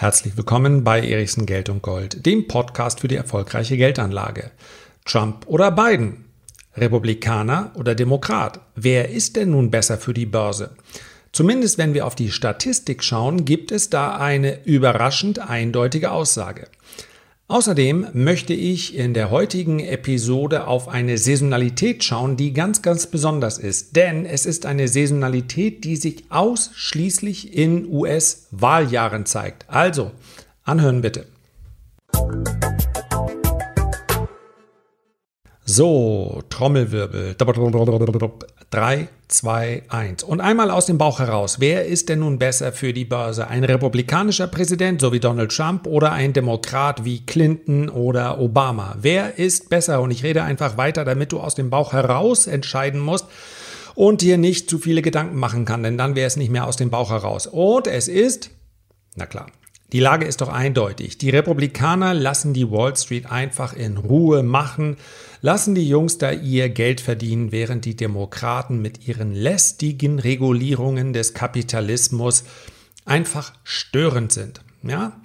Herzlich willkommen bei Erichsen Geld und Gold, dem Podcast für die erfolgreiche Geldanlage. Trump oder Biden? Republikaner oder Demokrat? Wer ist denn nun besser für die Börse? Zumindest wenn wir auf die Statistik schauen, gibt es da eine überraschend eindeutige Aussage. Außerdem möchte ich in der heutigen Episode auf eine Saisonalität schauen, die ganz, ganz besonders ist. Denn es ist eine Saisonalität, die sich ausschließlich in US-Wahljahren zeigt. Also, anhören bitte. So, Trommelwirbel. 3, 2, 1. Und einmal aus dem Bauch heraus. Wer ist denn nun besser für die Börse? Ein republikanischer Präsident, so wie Donald Trump, oder ein Demokrat wie Clinton oder Obama? Wer ist besser? Und ich rede einfach weiter, damit du aus dem Bauch heraus entscheiden musst und dir nicht zu viele Gedanken machen kann, denn dann wäre es nicht mehr aus dem Bauch heraus. Und es ist, na klar, die Lage ist doch eindeutig. Die Republikaner lassen die Wall Street einfach in Ruhe machen, lassen die Jungs da ihr Geld verdienen, während die Demokraten mit ihren lästigen Regulierungen des Kapitalismus einfach störend sind. Ja?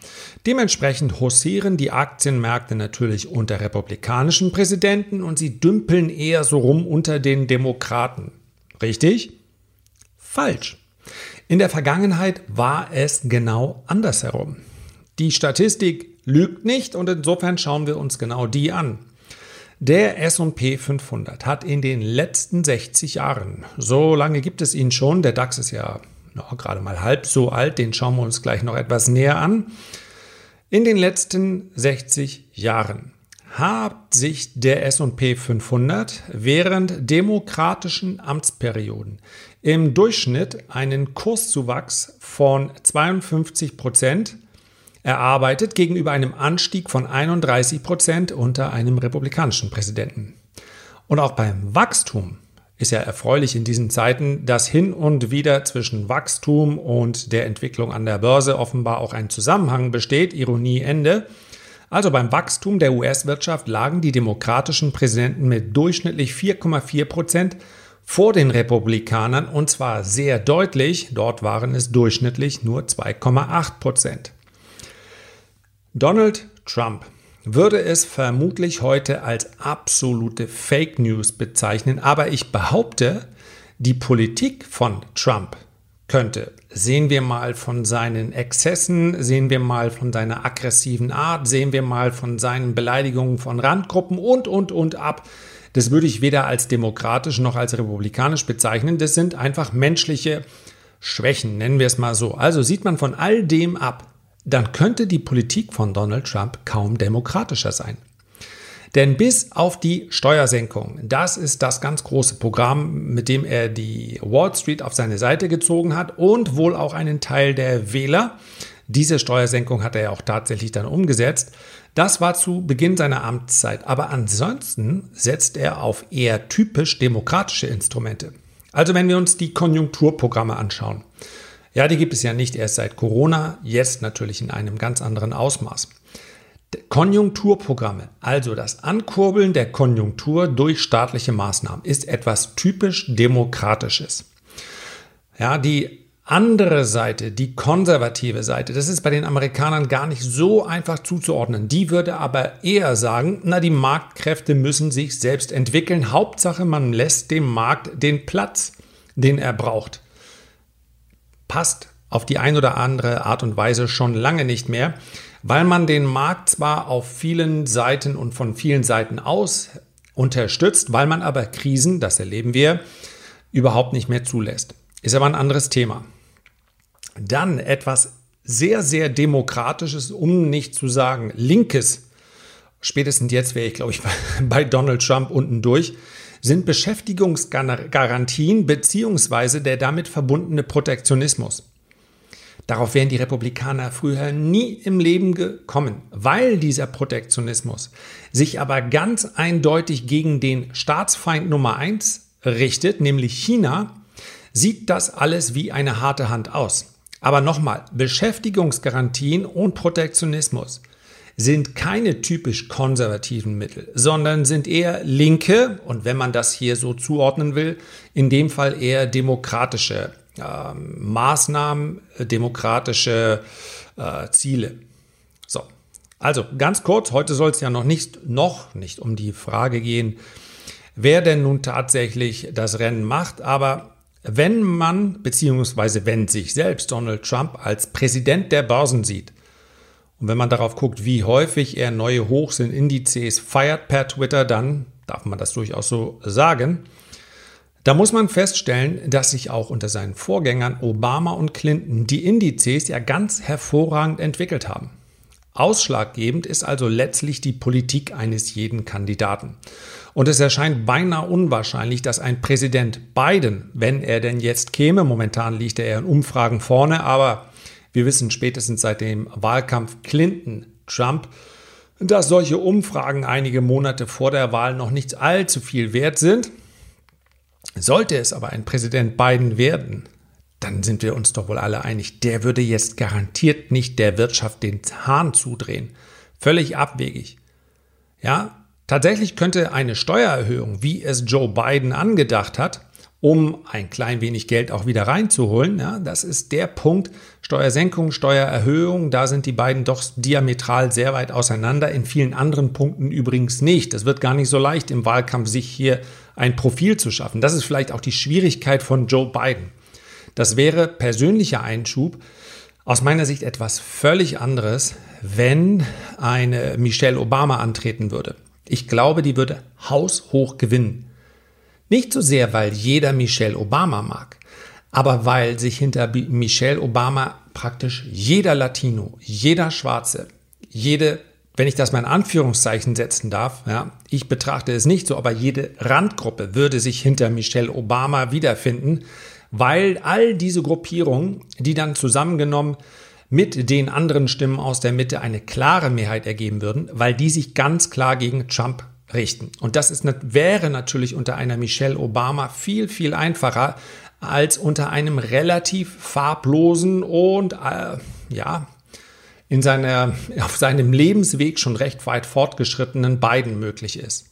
Dementsprechend hausieren die Aktienmärkte natürlich unter republikanischen Präsidenten und sie dümpeln eher so rum unter den Demokraten. Richtig? Falsch. In der Vergangenheit war es genau andersherum. Die Statistik lügt nicht und insofern schauen wir uns genau die an. Der SP 500 hat in den letzten 60 Jahren, so lange gibt es ihn schon, der DAX ist ja noch gerade mal halb so alt, den schauen wir uns gleich noch etwas näher an. In den letzten 60 Jahren hat sich der S&P 500 während demokratischen Amtsperioden im Durchschnitt einen Kurszuwachs von 52 Prozent erarbeitet gegenüber einem Anstieg von 31 Prozent unter einem republikanischen Präsidenten. Und auch beim Wachstum ist ja erfreulich in diesen Zeiten, dass hin und wieder zwischen Wachstum und der Entwicklung an der Börse offenbar auch ein Zusammenhang besteht. Ironie Ende. Also beim Wachstum der US-Wirtschaft lagen die demokratischen Präsidenten mit durchschnittlich 4,4 Prozent vor den Republikanern und zwar sehr deutlich. Dort waren es durchschnittlich nur 2,8 Prozent. Donald Trump würde es vermutlich heute als absolute Fake News bezeichnen, aber ich behaupte, die Politik von Trump könnte. Sehen wir mal von seinen Exzessen, sehen wir mal von seiner aggressiven Art, sehen wir mal von seinen Beleidigungen von Randgruppen und, und, und ab. Das würde ich weder als demokratisch noch als republikanisch bezeichnen. Das sind einfach menschliche Schwächen, nennen wir es mal so. Also sieht man von all dem ab, dann könnte die Politik von Donald Trump kaum demokratischer sein. Denn bis auf die Steuersenkung, das ist das ganz große Programm, mit dem er die Wall Street auf seine Seite gezogen hat und wohl auch einen Teil der Wähler. Diese Steuersenkung hat er ja auch tatsächlich dann umgesetzt. Das war zu Beginn seiner Amtszeit. Aber ansonsten setzt er auf eher typisch demokratische Instrumente. Also wenn wir uns die Konjunkturprogramme anschauen. Ja, die gibt es ja nicht erst seit Corona, jetzt natürlich in einem ganz anderen Ausmaß. Konjunkturprogramme, also das Ankurbeln der Konjunktur durch staatliche Maßnahmen, ist etwas typisch Demokratisches. Ja, die andere Seite, die konservative Seite, das ist bei den Amerikanern gar nicht so einfach zuzuordnen. Die würde aber eher sagen, na, die Marktkräfte müssen sich selbst entwickeln. Hauptsache, man lässt dem Markt den Platz, den er braucht. Passt auf die ein oder andere Art und Weise schon lange nicht mehr weil man den Markt zwar auf vielen Seiten und von vielen Seiten aus unterstützt, weil man aber Krisen, das erleben wir, überhaupt nicht mehr zulässt. Ist aber ein anderes Thema. Dann etwas sehr, sehr Demokratisches, um nicht zu sagen Linkes. Spätestens jetzt wäre ich, glaube ich, bei Donald Trump unten durch sind Beschäftigungsgarantien beziehungsweise der damit verbundene Protektionismus. Darauf wären die Republikaner früher nie im Leben gekommen, weil dieser Protektionismus sich aber ganz eindeutig gegen den Staatsfeind Nummer eins richtet, nämlich China, sieht das alles wie eine harte Hand aus. Aber nochmal, Beschäftigungsgarantien und Protektionismus sind keine typisch konservativen Mittel, sondern sind eher linke und wenn man das hier so zuordnen will, in dem Fall eher demokratische ähm, Maßnahmen, äh, demokratische äh, Ziele. So, also ganz kurz, heute soll es ja noch nicht, noch nicht um die Frage gehen, wer denn nun tatsächlich das Rennen macht, aber wenn man, beziehungsweise wenn sich selbst Donald Trump als Präsident der Börsen sieht, und wenn man darauf guckt, wie häufig er neue Hochs in Indizes feiert per Twitter, dann darf man das durchaus so sagen. Da muss man feststellen, dass sich auch unter seinen Vorgängern Obama und Clinton die Indizes ja ganz hervorragend entwickelt haben. Ausschlaggebend ist also letztlich die Politik eines jeden Kandidaten. Und es erscheint beinahe unwahrscheinlich, dass ein Präsident Biden, wenn er denn jetzt käme, momentan liegt er in Umfragen vorne, aber wir wissen spätestens seit dem Wahlkampf Clinton-Trump, dass solche Umfragen einige Monate vor der Wahl noch nicht allzu viel wert sind. Sollte es aber ein Präsident Biden werden, dann sind wir uns doch wohl alle einig, der würde jetzt garantiert nicht der Wirtschaft den Hahn zudrehen. Völlig abwegig. Ja, Tatsächlich könnte eine Steuererhöhung, wie es Joe Biden angedacht hat, um ein klein wenig Geld auch wieder reinzuholen, ja, das ist der Punkt, Steuersenkung, Steuererhöhung, da sind die beiden doch diametral sehr weit auseinander, in vielen anderen Punkten übrigens nicht. Es wird gar nicht so leicht im Wahlkampf, sich hier ein Profil zu schaffen. Das ist vielleicht auch die Schwierigkeit von Joe Biden. Das wäre persönlicher Einschub, aus meiner Sicht etwas völlig anderes, wenn eine Michelle Obama antreten würde. Ich glaube, die würde haushoch gewinnen. Nicht so sehr, weil jeder Michelle Obama mag, aber weil sich hinter Michelle Obama praktisch jeder Latino, jeder Schwarze, jede, wenn ich das mal in Anführungszeichen setzen darf, ja, ich betrachte es nicht so, aber jede Randgruppe würde sich hinter Michelle Obama wiederfinden, weil all diese Gruppierungen, die dann zusammengenommen mit den anderen Stimmen aus der Mitte eine klare Mehrheit ergeben würden, weil die sich ganz klar gegen Trump richten. Und das ist, wäre natürlich unter einer Michelle Obama viel, viel einfacher als unter einem relativ farblosen und äh, ja, in seiner, auf seinem Lebensweg schon recht weit fortgeschrittenen Biden möglich ist.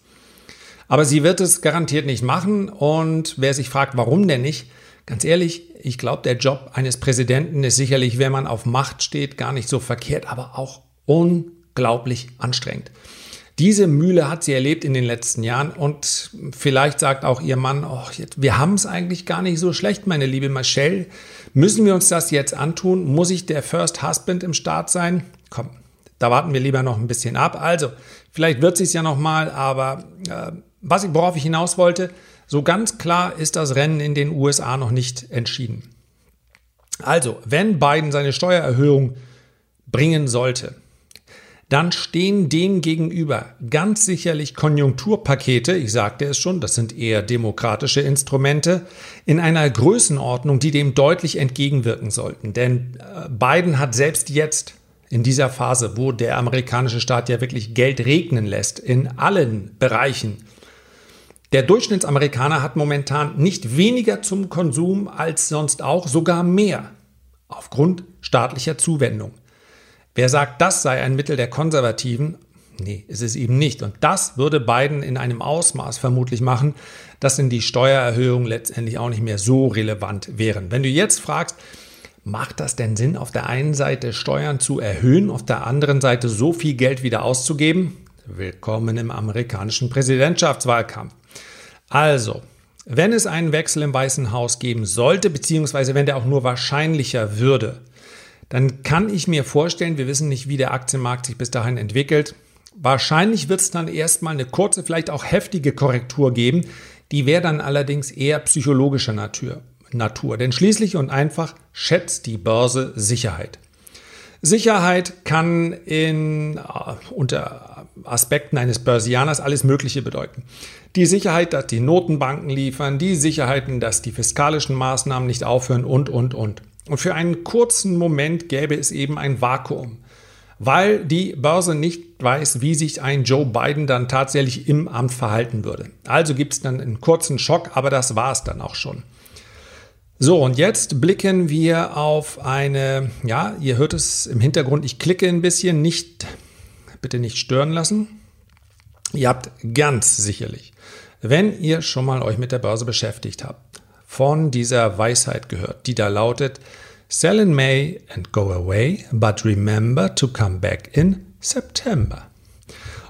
Aber sie wird es garantiert nicht machen und wer sich fragt, warum denn nicht, Ganz ehrlich, ich glaube, der Job eines Präsidenten ist sicherlich, wenn man auf Macht steht, gar nicht so verkehrt, aber auch unglaublich anstrengend. Diese Mühle hat sie erlebt in den letzten Jahren und vielleicht sagt auch ihr Mann, oh, jetzt, wir haben es eigentlich gar nicht so schlecht, meine liebe Michelle. Müssen wir uns das jetzt antun? Muss ich der First Husband im Staat sein? Komm, da warten wir lieber noch ein bisschen ab. Also, vielleicht wird es ja noch mal, aber äh, was ich, worauf ich hinaus wollte, so ganz klar ist das Rennen in den USA noch nicht entschieden. Also, wenn Biden seine Steuererhöhung bringen sollte, dann stehen dem gegenüber ganz sicherlich Konjunkturpakete, ich sagte es schon, das sind eher demokratische Instrumente, in einer Größenordnung, die dem deutlich entgegenwirken sollten. Denn äh, Biden hat selbst jetzt in dieser Phase, wo der amerikanische Staat ja wirklich Geld regnen lässt, in allen Bereichen der Durchschnittsamerikaner hat momentan nicht weniger zum Konsum als sonst auch, sogar mehr, aufgrund staatlicher Zuwendung. Wer sagt, das sei ein Mittel der Konservativen, nee, ist es eben nicht. Und das würde Biden in einem Ausmaß vermutlich machen, dass in die Steuererhöhungen letztendlich auch nicht mehr so relevant wären. Wenn du jetzt fragst, macht das denn Sinn, auf der einen Seite Steuern zu erhöhen, auf der anderen Seite so viel Geld wieder auszugeben? Willkommen im amerikanischen Präsidentschaftswahlkampf. Also, wenn es einen Wechsel im Weißen Haus geben sollte, beziehungsweise wenn der auch nur wahrscheinlicher würde, dann kann ich mir vorstellen, wir wissen nicht, wie der Aktienmarkt sich bis dahin entwickelt. Wahrscheinlich wird es dann erstmal eine kurze, vielleicht auch heftige Korrektur geben. Die wäre dann allerdings eher psychologischer Natur. Natur. Denn schließlich und einfach schätzt die Börse Sicherheit. Sicherheit kann in, uh, unter Aspekten eines Börsianers alles Mögliche bedeuten. Die Sicherheit, dass die Notenbanken liefern, die Sicherheiten, dass die fiskalischen Maßnahmen nicht aufhören und, und, und. Und für einen kurzen Moment gäbe es eben ein Vakuum, weil die Börse nicht weiß, wie sich ein Joe Biden dann tatsächlich im Amt verhalten würde. Also gibt es dann einen kurzen Schock, aber das war es dann auch schon. So, und jetzt blicken wir auf eine, ja, ihr hört es im Hintergrund, ich klicke ein bisschen, nicht, bitte nicht stören lassen. Ihr habt ganz sicherlich, wenn ihr schon mal euch mit der Börse beschäftigt habt, von dieser Weisheit gehört, die da lautet, Sell in May and go away, but remember to come back in September.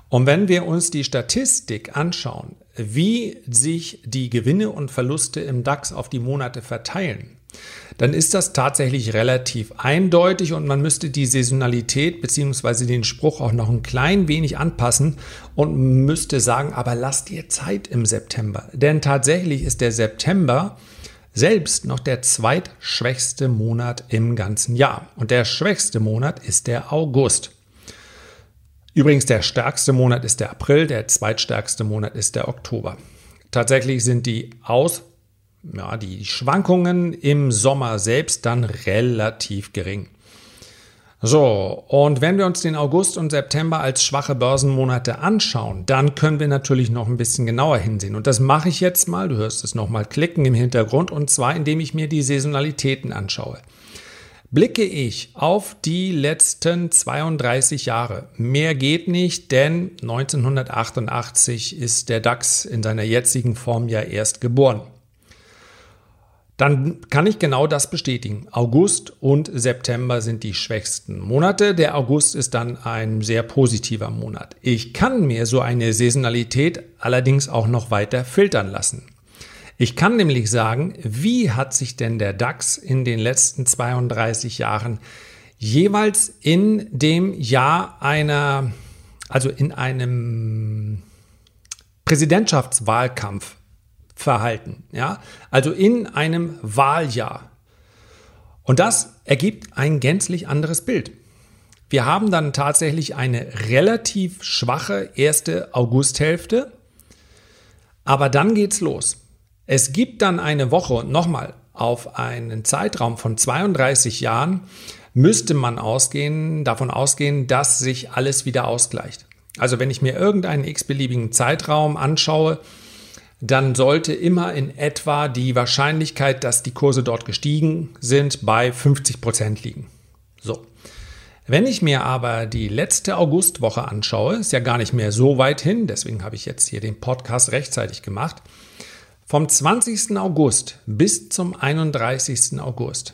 Und wenn wir uns die Statistik anschauen, wie sich die Gewinne und Verluste im DAX auf die Monate verteilen, dann ist das tatsächlich relativ eindeutig und man müsste die Saisonalität bzw. den Spruch auch noch ein klein wenig anpassen und müsste sagen, aber lasst ihr Zeit im September. Denn tatsächlich ist der September selbst noch der zweitschwächste Monat im ganzen Jahr. Und der schwächste Monat ist der August. Übrigens, der stärkste Monat ist der April, der zweitstärkste Monat ist der Oktober. Tatsächlich sind die Aus, ja, die Schwankungen im Sommer selbst dann relativ gering. So, und wenn wir uns den August und September als schwache Börsenmonate anschauen, dann können wir natürlich noch ein bisschen genauer hinsehen. Und das mache ich jetzt mal, du hörst es nochmal klicken im Hintergrund, und zwar indem ich mir die Saisonalitäten anschaue. Blicke ich auf die letzten 32 Jahre, mehr geht nicht, denn 1988 ist der DAX in seiner jetzigen Form ja erst geboren. Dann kann ich genau das bestätigen. August und September sind die schwächsten Monate. Der August ist dann ein sehr positiver Monat. Ich kann mir so eine Saisonalität allerdings auch noch weiter filtern lassen. Ich kann nämlich sagen, wie hat sich denn der DAX in den letzten 32 Jahren jeweils in dem Jahr einer, also in einem Präsidentschaftswahlkampf verhalten, ja? Also in einem Wahljahr. Und das ergibt ein gänzlich anderes Bild. Wir haben dann tatsächlich eine relativ schwache erste Augusthälfte, aber dann geht's los. Es gibt dann eine Woche und nochmal auf einen Zeitraum von 32 Jahren müsste man ausgehen, davon ausgehen, dass sich alles wieder ausgleicht. Also wenn ich mir irgendeinen x-beliebigen Zeitraum anschaue, dann sollte immer in etwa die Wahrscheinlichkeit, dass die Kurse dort gestiegen sind, bei 50 Prozent liegen. So. Wenn ich mir aber die letzte Augustwoche anschaue, ist ja gar nicht mehr so weit hin, deswegen habe ich jetzt hier den Podcast rechtzeitig gemacht, vom 20. August bis zum 31. August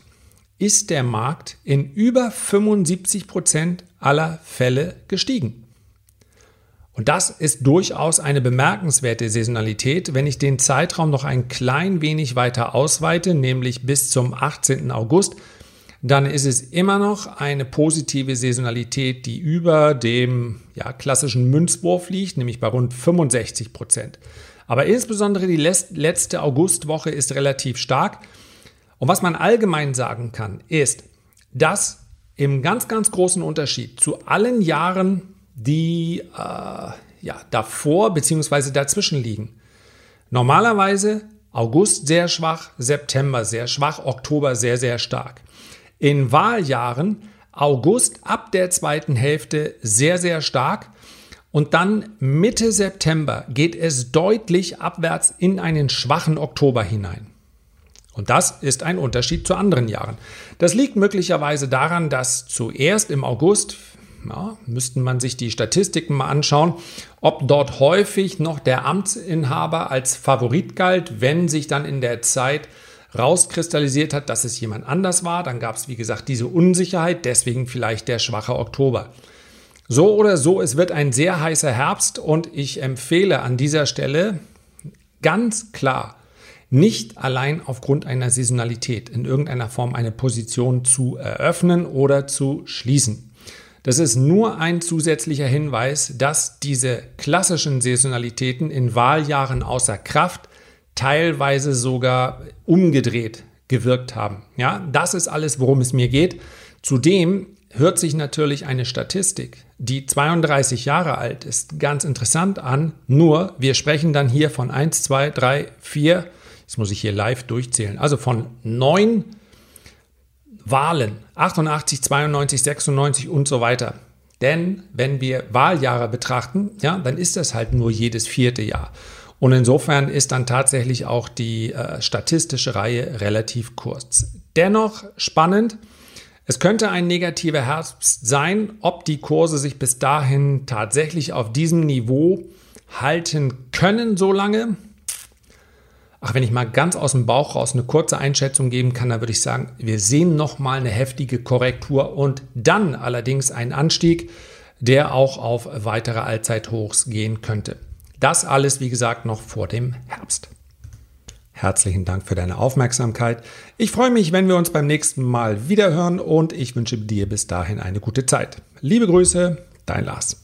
ist der Markt in über 75 Prozent aller Fälle gestiegen. Und das ist durchaus eine bemerkenswerte Saisonalität, wenn ich den Zeitraum noch ein klein wenig weiter ausweite, nämlich bis zum 18. August, dann ist es immer noch eine positive Saisonalität, die über dem ja, klassischen Münzwurf liegt, nämlich bei rund 65 Prozent. Aber insbesondere die letzte Augustwoche ist relativ stark. Und was man allgemein sagen kann, ist, dass im ganz, ganz großen Unterschied zu allen Jahren die äh, ja, davor bzw. dazwischen liegen. Normalerweise August sehr schwach, September sehr schwach, Oktober sehr, sehr stark. In Wahljahren August ab der zweiten Hälfte sehr, sehr stark und dann Mitte September geht es deutlich abwärts in einen schwachen Oktober hinein. Und das ist ein Unterschied zu anderen Jahren. Das liegt möglicherweise daran, dass zuerst im August ja, müssten man sich die Statistiken mal anschauen, ob dort häufig noch der Amtsinhaber als Favorit galt, wenn sich dann in der Zeit rauskristallisiert hat, dass es jemand anders war. Dann gab es, wie gesagt, diese Unsicherheit, deswegen vielleicht der schwache Oktober. So oder so, es wird ein sehr heißer Herbst und ich empfehle an dieser Stelle ganz klar, nicht allein aufgrund einer Saisonalität in irgendeiner Form eine Position zu eröffnen oder zu schließen. Das ist nur ein zusätzlicher Hinweis, dass diese klassischen Saisonalitäten in Wahljahren außer Kraft teilweise sogar umgedreht gewirkt haben. Ja, das ist alles, worum es mir geht. Zudem hört sich natürlich eine Statistik, die 32 Jahre alt ist, ganz interessant an. Nur wir sprechen dann hier von 1, 2, 3, 4, jetzt muss ich hier live durchzählen, also von neun Wahlen 88, 92, 96 und so weiter. Denn wenn wir Wahljahre betrachten, ja, dann ist das halt nur jedes vierte Jahr. Und insofern ist dann tatsächlich auch die äh, statistische Reihe relativ kurz. Dennoch spannend. Es könnte ein negativer Herbst sein, ob die Kurse sich bis dahin tatsächlich auf diesem Niveau halten können so lange. Ach, wenn ich mal ganz aus dem Bauch raus eine kurze Einschätzung geben kann, dann würde ich sagen, wir sehen nochmal eine heftige Korrektur und dann allerdings einen Anstieg, der auch auf weitere Allzeithochs gehen könnte. Das alles, wie gesagt, noch vor dem Herbst. Herzlichen Dank für deine Aufmerksamkeit. Ich freue mich, wenn wir uns beim nächsten Mal wiederhören und ich wünsche dir bis dahin eine gute Zeit. Liebe Grüße, dein Lars.